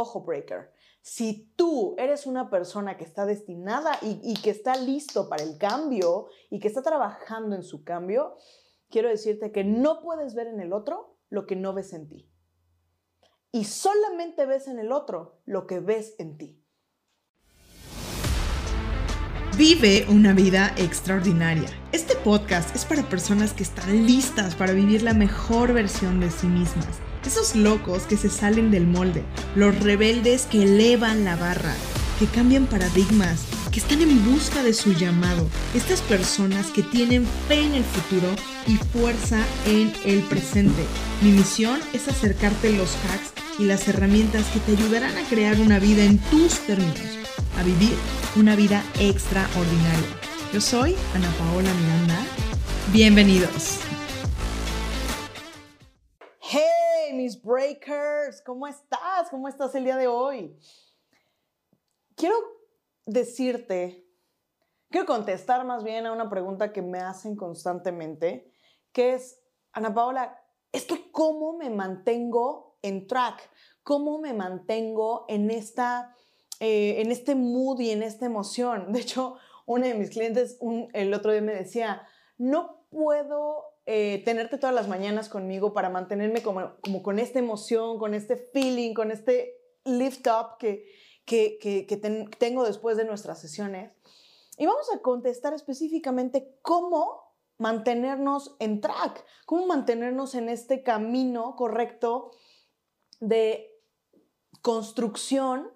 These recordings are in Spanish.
Ojo, breaker. Si tú eres una persona que está destinada y, y, que está listo para el cambio y que está trabajando en su cambio, quiero decirte que no puedes ver en el otro lo que no ves en ti. Y solamente ves en el otro lo que ves en ti. Vive una vida extraordinaria. Este podcast es para personas que están listas para vivir la mejor versión de sí mismas. Esos locos que se salen del molde, los rebeldes que elevan la barra, que cambian paradigmas, que están en busca de su llamado. Estas personas que tienen fe en el futuro y fuerza en el presente. Mi misión es acercarte los hacks y las herramientas que te ayudarán a crear una vida en tus términos, a vivir una vida extraordinaria. Yo soy Ana Paola Miranda. Bienvenidos. Mis breakers, ¿cómo estás? ¿Cómo estás el día de hoy? Quiero decirte, quiero contestar más bien a una pregunta que me hacen constantemente, que es, Ana Paola, es que cómo me mantengo en track, cómo me mantengo en esta eh, en este mood y en esta emoción. De hecho, una de mis clientes el otro día me decía, no puedo eh, tenerte todas las mañanas conmigo para mantenerme como, como con esta emoción, con este feeling, con este lift up que, que, que, tengo después de nuestras sesiones. Y vamos a contestar específicamente cómo mantenernos en track, cómo mantenernos en este camino correcto de construcción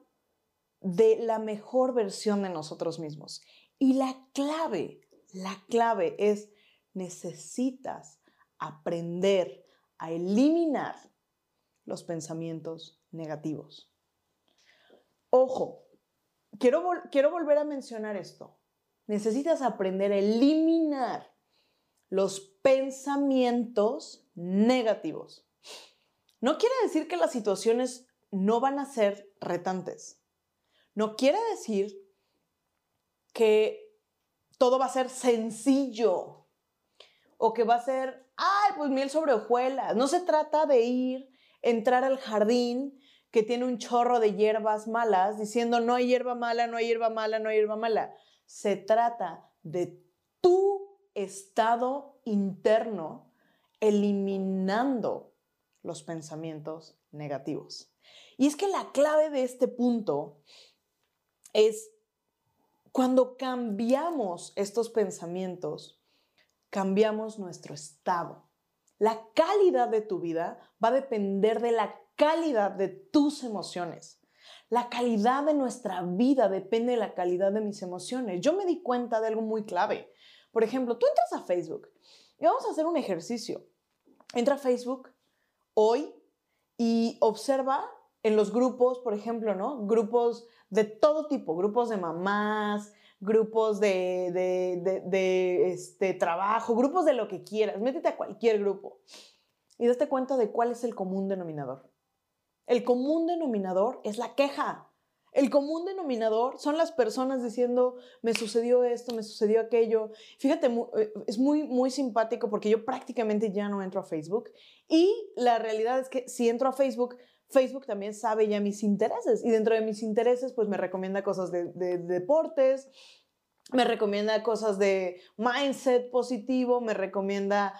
de la mejor versión de nosotros mismos. Y la clave, la clave es necesitas aprender a eliminar los pensamientos negativos. Ojo, quiero, quiero volver a mencionar esto. Necesitas aprender a eliminar los pensamientos negativos. No quiere decir que las situaciones no van a ser retantes. No quiere decir que todo va a ser sencillo o que va a ser, ay, pues miel sobre hojuelas. No se trata de ir, entrar al jardín que tiene un chorro de hierbas malas diciendo no hay hierba mala, no hay hierba mala, no hay hierba mala. Se trata de tu estado interno eliminando los pensamientos negativos. Y es que la clave de este punto es cuando cambiamos estos pensamientos, cambiamos nuestro estado. La calidad de tu vida va a depender de la calidad de tus emociones. La calidad de nuestra vida depende de la calidad de mis emociones. Yo me di cuenta de algo muy clave. Por ejemplo, tú entras a Facebook y vamos a hacer un ejercicio. Entra a Facebook hoy y observa en los grupos, por ejemplo, ¿no? Grupos de todo tipo, grupos de mamás, grupos de, este, trabajo, grupos de lo que quieras. Métete a cualquier grupo y date cuenta de cuál es el común denominador. El común denominador es la queja. El común denominador son las personas diciendo, me sucedió esto, me sucedió aquello. Fíjate, eh, es muy, muy simpático porque yo prácticamente ya no entro a Facebook y la realidad es que si entro a Facebook, Facebook también sabe ya mis intereses y dentro de mis intereses pues me recomienda cosas de, deportes, me recomienda cosas de mindset positivo, me recomienda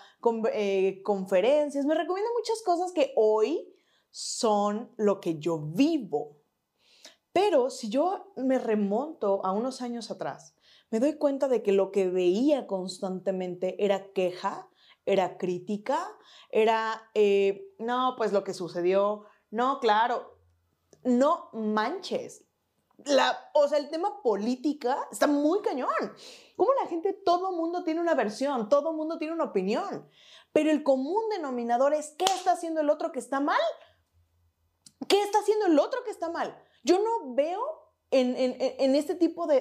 eh, conferencias, me recomienda muchas cosas que hoy son lo que yo vivo. Pero si yo me remonto a unos años atrás, me doy cuenta de que lo que veía constantemente era queja, era crítica, era, eh, no, pues lo que sucedió no, claro, no manches. La, o sea, el tema política está muy cañón. Como la gente, todo mundo tiene una versión, todo mundo tiene una opinión, pero el común denominador es ¿qué está haciendo el otro que está mal? ¿Qué está haciendo el otro que está mal? Yo no veo en, este tipo de,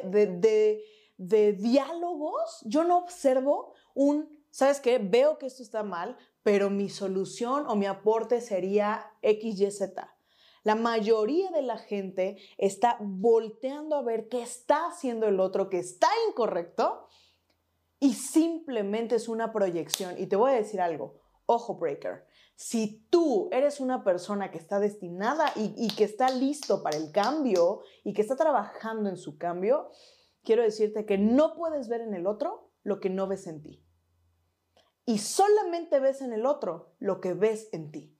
de diálogos, yo no observo un, ¿sabes qué? Veo que esto está mal, pero mi solución o mi aporte sería XYZ. La mayoría de la gente está volteando a ver qué está haciendo el otro que está incorrecto y simplemente es una proyección. Y te voy a decir algo, ojo breaker, Si tú eres una persona que está destinada y, y que está listo para el cambio y que está trabajando en su cambio, quiero decirte que no puedes ver en el otro lo que no ves en ti. Y solamente ves en el otro lo que ves en ti.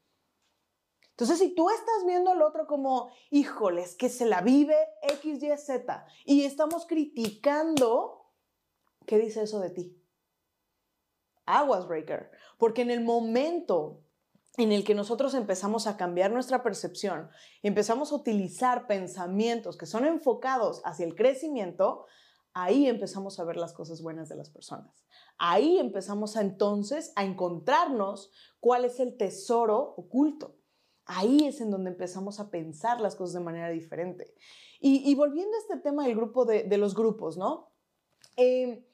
Entonces, si tú estás viendo al otro como, híjoles, que se la vive X, Y, Z, y estamos criticando, ¿qué dice eso de ti? Aguas breaker. Porque en el momento en el que nosotros empezamos a cambiar nuestra percepción, empezamos a utilizar pensamientos que son enfocados hacia el crecimiento, ahí empezamos a ver las cosas buenas de las personas. Ahí empezamos a, entonces a encontrarnos cuál es el tesoro oculto. Ahí es en donde empezamos a pensar las cosas de manera diferente. Y, volviendo a este tema del grupo de, los grupos, ¿no? Eh,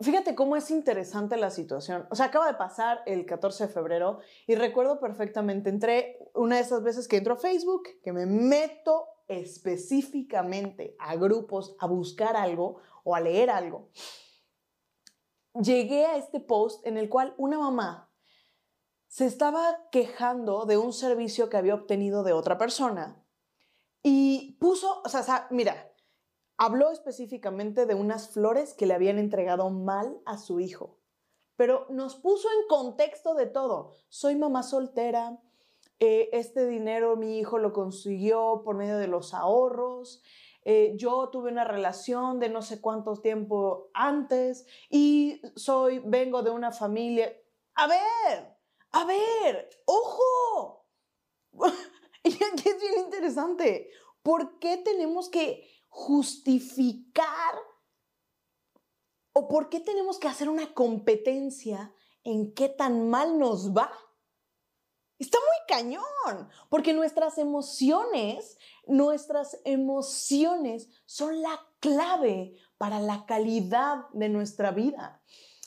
fíjate cómo es interesante la situación. O sea, acaba de pasar el 14 de febrero y recuerdo perfectamente, entré una de esas veces que entro a Facebook, que me meto específicamente a grupos a buscar algo o a leer algo. Llegué a este post en el cual una mamá se estaba quejando de un servicio que había obtenido de otra persona y puso, o sea, mira, habló específicamente de unas flores que le habían entregado mal a su hijo, pero nos puso en contexto de todo. Soy mamá soltera, eh, este dinero mi hijo lo consiguió por medio de los ahorros, eh, yo tuve una relación de no sé cuánto tiempo antes y soy, vengo de una familia. A ver, a ver, ojo. y aquí es bien interesante. ¿Por qué tenemos que justificar o por qué tenemos que hacer una competencia en qué tan mal nos va? Está muy cañón, porque nuestras emociones, nuestras emociones son la clave para la calidad de nuestra vida.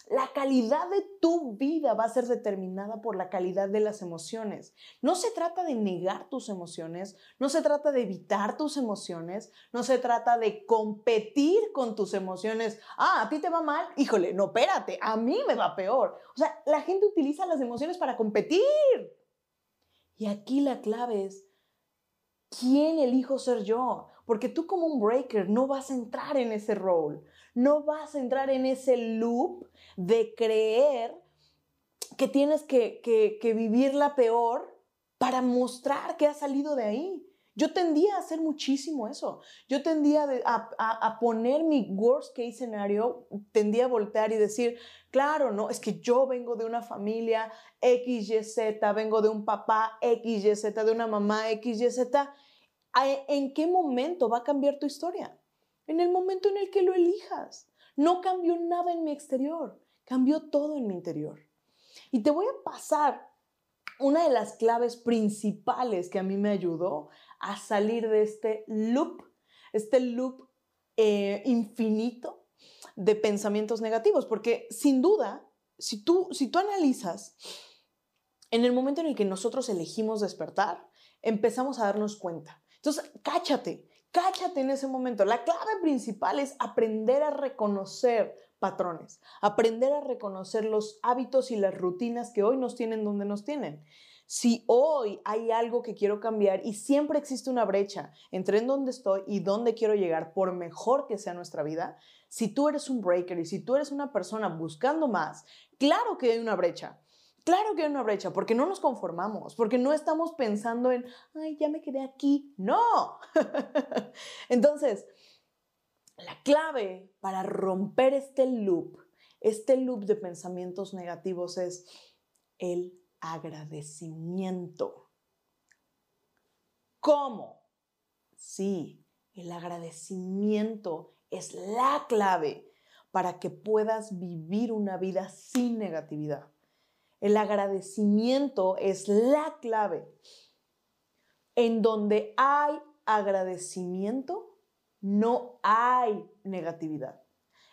La calidad de tu vida va a ser determinada por la calidad de las emociones. No se trata de negar tus emociones, no se trata de evitar tus emociones, no se trata de competir con tus emociones. Ah, a ti te va mal, híjole, no, espérate, a mí me va peor. O sea, la gente utiliza las emociones para competir. Y aquí la clave es, ¿quién elijo ser yo? Porque tú como un breaker no vas a entrar en ese role no vas a entrar en ese loop de creer que tienes que, que, vivir la peor para mostrar que has salido de ahí. Yo tendía a hacer muchísimo eso. Yo tendía a, poner mi worst case scenario, tendía a voltear y decir, claro, no, es que yo vengo de una familia XYZ, vengo de un papá XYZ, de una mamá XYZ. ¿En qué momento va a cambiar tu historia? en el momento en el que lo elijas. No cambió nada en mi exterior, cambió todo en mi interior. Y te voy a pasar una de las claves principales que a mí me ayudó a salir de este loop, este loop eh, infinito de pensamientos negativos, porque sin duda, si tú, si tú analizas, en el momento en el que nosotros elegimos despertar, empezamos a darnos cuenta. Entonces, cáchate, cáchate en ese momento. La clave principal es aprender a reconocer patrones, aprender a reconocer los hábitos y las rutinas que hoy nos tienen donde nos tienen. Si hoy hay algo que quiero cambiar y siempre existe una brecha entre en donde estoy y dónde quiero llegar, por mejor que sea nuestra vida, si tú eres un breaker y si tú eres una persona buscando más, claro que hay una brecha. Claro que hay una brecha, porque no nos conformamos, porque no estamos pensando en, ay, ya me quedé aquí. No. Entonces, la clave para romper este loop, este loop de pensamientos negativos es el agradecimiento. ¿Cómo? Sí, el agradecimiento es la clave para que puedas vivir una vida sin negatividad. El agradecimiento es la clave. En donde hay agradecimiento, no hay negatividad.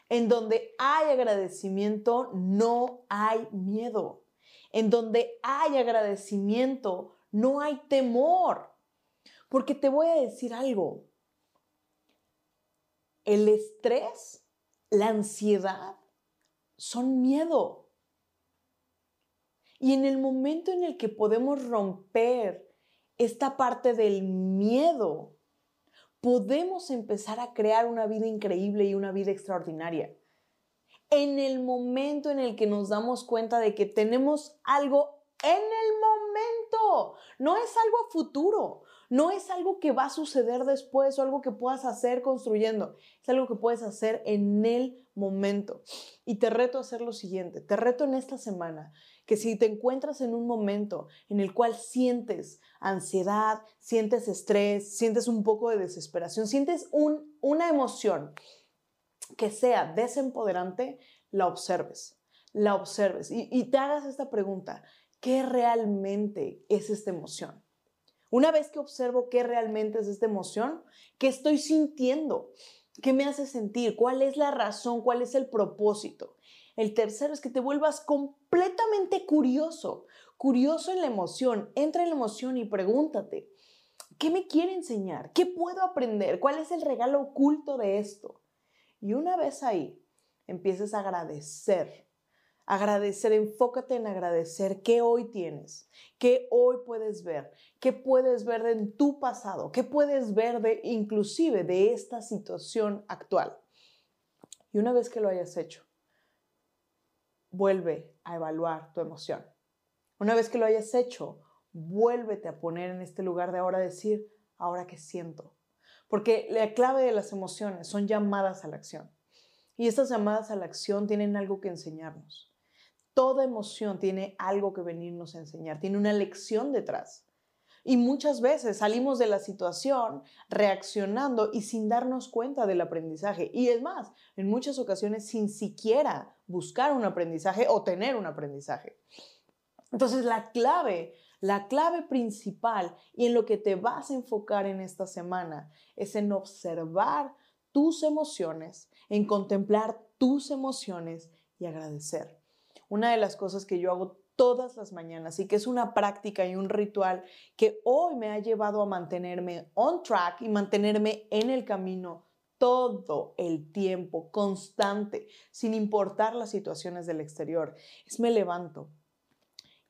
En donde hay agradecimiento, no hay miedo. En donde hay agradecimiento, no hay temor. Porque te voy a decir algo. El estrés, la ansiedad, son miedo. Y en el momento en el que podemos romper esta parte del miedo, podemos empezar a crear una vida increíble y una vida extraordinaria. En el momento en el que nos damos cuenta de que tenemos algo en el momento, no es algo futuro, no es algo que va a suceder después o algo que puedas hacer construyendo, es algo que puedes hacer en el momento. Y te reto a hacer lo siguiente, te reto en esta semana que si te encuentras en un momento en el cual sientes ansiedad, sientes estrés, sientes un poco de desesperación, sientes una emoción que sea desempoderante, la observes, la observes y, y te hagas esta pregunta, ¿qué realmente es esta emoción? Una vez que observo qué realmente es esta emoción, qué estoy sintiendo, qué me hace sentir, cuál es la razón, cuál es el propósito. El tercero es que te vuelvas completamente curioso, curioso en la emoción. Entra en la emoción y pregúntate, ¿qué me quiere enseñar? ¿Qué puedo aprender? ¿Cuál es el regalo oculto de esto? Y una vez ahí, empieces a agradecer Agradecer, enfócate en agradecer qué hoy tienes, qué hoy puedes ver, qué puedes ver en tu pasado, qué puedes ver de inclusive de esta situación actual. Y una vez que lo hayas hecho, vuelve a evaluar tu emoción. Una vez que lo hayas hecho, vuélvete a poner en este lugar de ahora decir, ahora qué siento. Porque la clave de las emociones son llamadas a la acción. Y estas llamadas a la acción tienen algo que enseñarnos. Toda emoción tiene algo que venirnos a enseñar, tiene una lección detrás. Y muchas veces salimos de la situación reaccionando y sin darnos cuenta del aprendizaje. Y es más, en muchas ocasiones sin siquiera buscar un aprendizaje o tener un aprendizaje. Entonces la clave, la clave principal y en lo que te vas a enfocar en esta semana es en observar tus emociones, en contemplar tus emociones y agradecer una de las cosas que yo hago todas las mañanas y que es una práctica y un ritual que hoy me ha llevado a mantenerme on track y mantenerme en el camino todo el tiempo, constante, sin importar las situaciones del exterior. Es me levanto.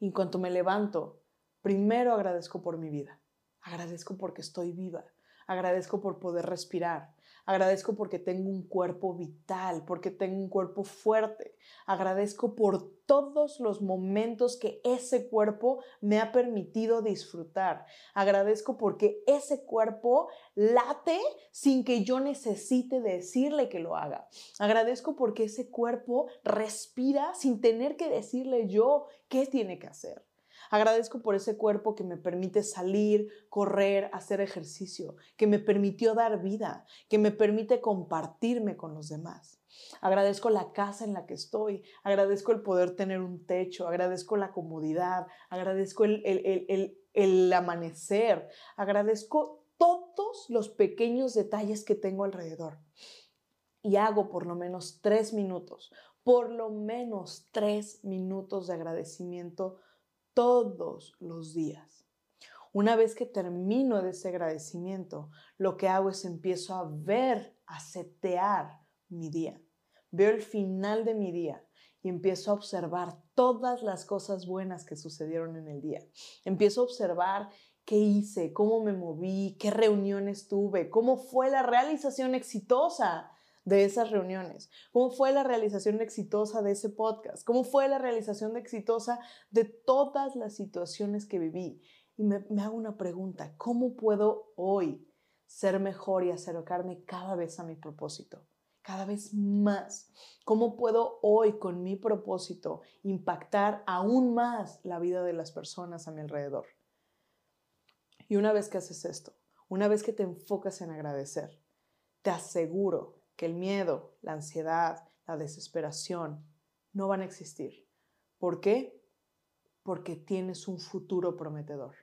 Y en cuanto me levanto, primero agradezco por mi vida. Agradezco porque estoy viva. Agradezco por poder respirar. Agradezco porque tengo un cuerpo vital, porque tengo un cuerpo fuerte. Agradezco por todos los momentos que ese cuerpo me ha permitido disfrutar. Agradezco porque ese cuerpo late sin que yo necesite decirle que lo haga. Agradezco porque ese cuerpo respira sin tener que decirle yo qué tiene que hacer. Agradezco por ese cuerpo que me permite salir, correr, hacer ejercicio, que me permitió dar vida, que me permite compartirme con los demás. Agradezco la casa en la que estoy, agradezco el poder tener un techo, agradezco la comodidad, agradezco el, el amanecer, agradezco todos los pequeños detalles que tengo alrededor. Y hago por lo menos tres minutos, por lo menos tres minutos de agradecimiento todos los días. Una vez que termino de ese agradecimiento, lo que hago es empiezo a ver, a setear mi día. Veo el final de mi día y empiezo a observar todas las cosas buenas que sucedieron en el día. Empiezo a observar qué hice, cómo me moví, qué reuniones tuve, cómo fue la realización exitosa de esas reuniones? ¿Cómo fue la realización exitosa de ese podcast? ¿Cómo fue la realización exitosa de todas las situaciones que viví? Y me, me hago una pregunta, ¿cómo puedo hoy ser mejor y acercarme cada vez a mi propósito? cada vez más. ¿Cómo puedo hoy con mi propósito impactar aún más la vida de las personas a mi alrededor? Y una vez que haces esto, una vez que te enfocas en agradecer, te aseguro que el miedo, la ansiedad, la desesperación no van a existir. ¿Por qué? Porque tienes un futuro prometedor,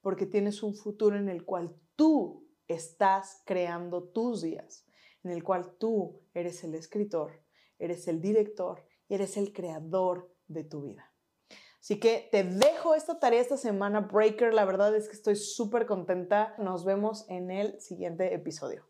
porque tienes un futuro en el cual tú estás creando tus días, en el cual tú eres el escritor, eres el director y eres el creador de tu vida. Así que te dejo esta tarea esta semana, Breaker. La verdad es que estoy súper contenta. Nos vemos en el siguiente episodio.